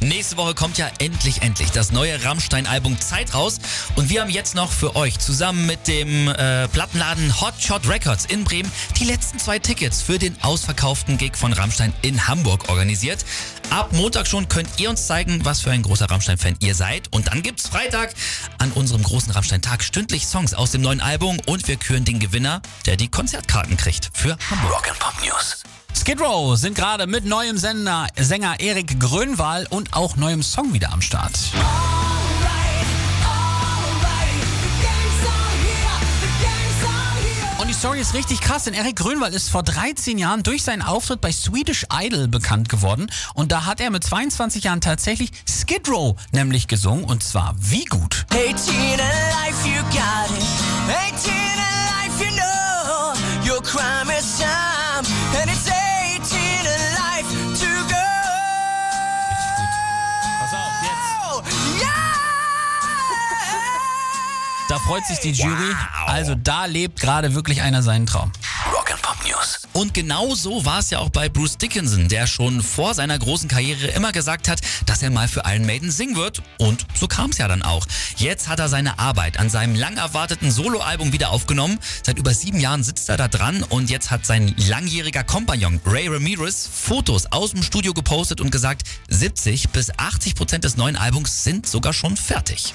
Nächste Woche kommt ja endlich, endlich das neue Rammstein-Album Zeit raus. Und wir haben jetzt noch für euch zusammen mit dem äh, Plattenladen Hotshot Records in Bremen die letzten zwei Tickets für den ausverkauften Gig von Rammstein in Hamburg organisiert. Ab Montag schon könnt ihr uns zeigen, was für ein großer Rammstein-Fan ihr seid. Und dann gibt's Freitag an unserem großen Rammstein-Tag stündlich Songs aus dem neuen Album und wir küren den Gewinner, der die Konzertkarten kriegt für Hamburg. Rock and Pop News. Skid Row sind gerade mit neuem Sender, Sänger Erik Grönwall und auch neuem Song wieder am Start. Und die Story ist richtig krass, denn Erik Grönwall ist vor 13 Jahren durch seinen Auftritt bei Swedish Idol bekannt geworden. Und da hat er mit 22 Jahren tatsächlich Skid Row nämlich gesungen. Und zwar wie gut. 18 alive, you got it. 18 alive, you know your crime Da freut sich die Jury. Also da lebt gerade wirklich einer seinen Traum. Rock and Pop News. Und genau so war es ja auch bei Bruce Dickinson, der schon vor seiner großen Karriere immer gesagt hat, dass er mal für Iron Maiden singen wird. Und so kam es ja dann auch. Jetzt hat er seine Arbeit an seinem lang erwarteten Soloalbum wieder aufgenommen. Seit über sieben Jahren sitzt er da dran und jetzt hat sein langjähriger Kompagnon Ray Ramirez Fotos aus dem Studio gepostet und gesagt, 70 bis 80 Prozent des neuen Albums sind sogar schon fertig.